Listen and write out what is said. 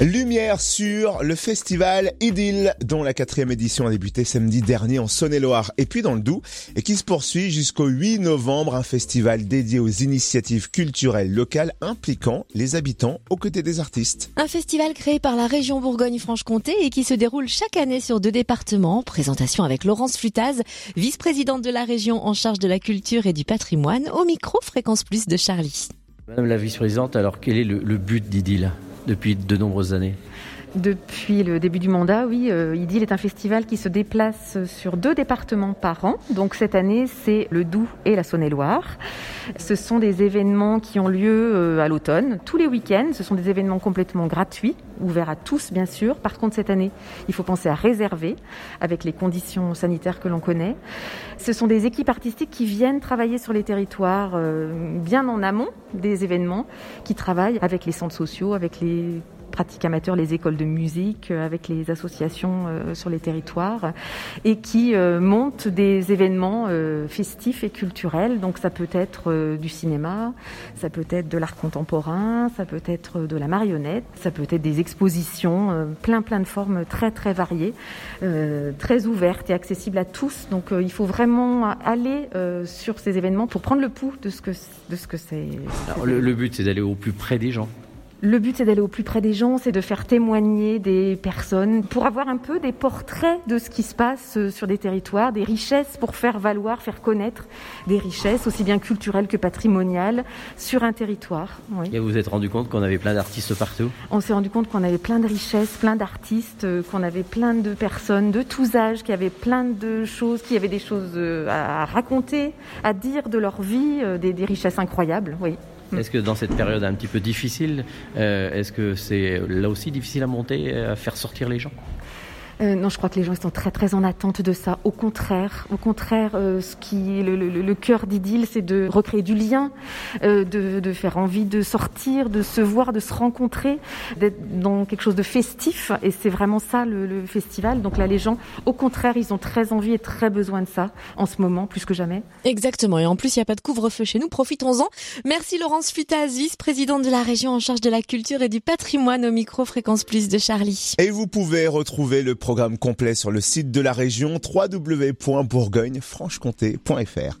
Lumière sur le festival Idylle, dont la quatrième édition a débuté samedi dernier en Saône-et-Loire et puis dans le Doubs, et qui se poursuit jusqu'au 8 novembre, un festival dédié aux initiatives culturelles locales impliquant les habitants aux côtés des artistes. Un festival créé par la région Bourgogne-Franche-Comté et qui se déroule chaque année sur deux départements. Présentation avec Laurence Flutaz, vice-présidente de la région en charge de la culture et du patrimoine, au micro Fréquence Plus de Charlie. Madame la vice-présidente, alors quel est le, le but d'Idylle? Depuis de nombreuses années? Depuis le début du mandat, oui, euh, Idylle est un festival qui se déplace sur deux départements par an. Donc cette année, c'est le Doubs et la Saône-et-Loire. Ce sont des événements qui ont lieu euh, à l'automne, tous les week-ends. Ce sont des événements complètement gratuits, ouverts à tous, bien sûr. Par contre, cette année, il faut penser à réserver avec les conditions sanitaires que l'on connaît. Ce sont des équipes artistiques qui viennent travailler sur les territoires euh, bien en amont des événements, qui travaillent avec les centres sociaux, avec les pratiques amateurs, les écoles de musique, euh, avec les associations euh, sur les territoires, et qui euh, montent des événements festifs et culturels. Donc ça peut être du cinéma, ça peut être de l'art contemporain, ça peut être de la marionnette, ça peut être des expositions, plein plein de formes très très variées, très ouvertes et accessibles à tous. Donc il faut vraiment aller sur ces événements pour prendre le pouls de ce que de ce que c'est. Le but c'est d'aller au plus près des gens. Le but, c'est d'aller au plus près des gens, c'est de faire témoigner des personnes pour avoir un peu des portraits de ce qui se passe euh, sur des territoires, des richesses pour faire valoir, faire connaître des richesses, aussi bien culturelles que patrimoniales, sur un territoire. Oui. Et vous vous êtes rendu compte qu'on avait plein d'artistes partout? On s'est rendu compte qu'on avait plein de richesses, plein d'artistes, euh, qu'on avait plein de personnes de tous âges, qui avaient plein de choses, qui avaient des choses euh, à raconter, à dire de leur vie, des, des richesses incroyables, oui. Est-ce que dans cette période un petit peu difficile, euh, est-ce que c'est là aussi difficile à monter, à faire sortir les gens? Euh, non, je crois que les gens sont très très en attente de ça. Au contraire, au contraire, euh, ce qui le, le, le cœur d'Idylle, c'est de recréer du lien, euh, de, de, faire envie de sortir, de se voir, de se rencontrer, d'être dans quelque chose de festif. Et c'est vraiment ça le, le, festival. Donc là, les gens, au contraire, ils ont très envie et très besoin de ça en ce moment, plus que jamais. Exactement. Et en plus, il n'y a pas de couvre-feu chez nous. Profitons-en. Merci Laurence Futaz, vice-présidente de la région en charge de la culture et du patrimoine au micro Fréquence Plus de Charlie. Et vous pouvez retrouver le programme complet sur le site de la région www.bourgogne-franche-comté.fr.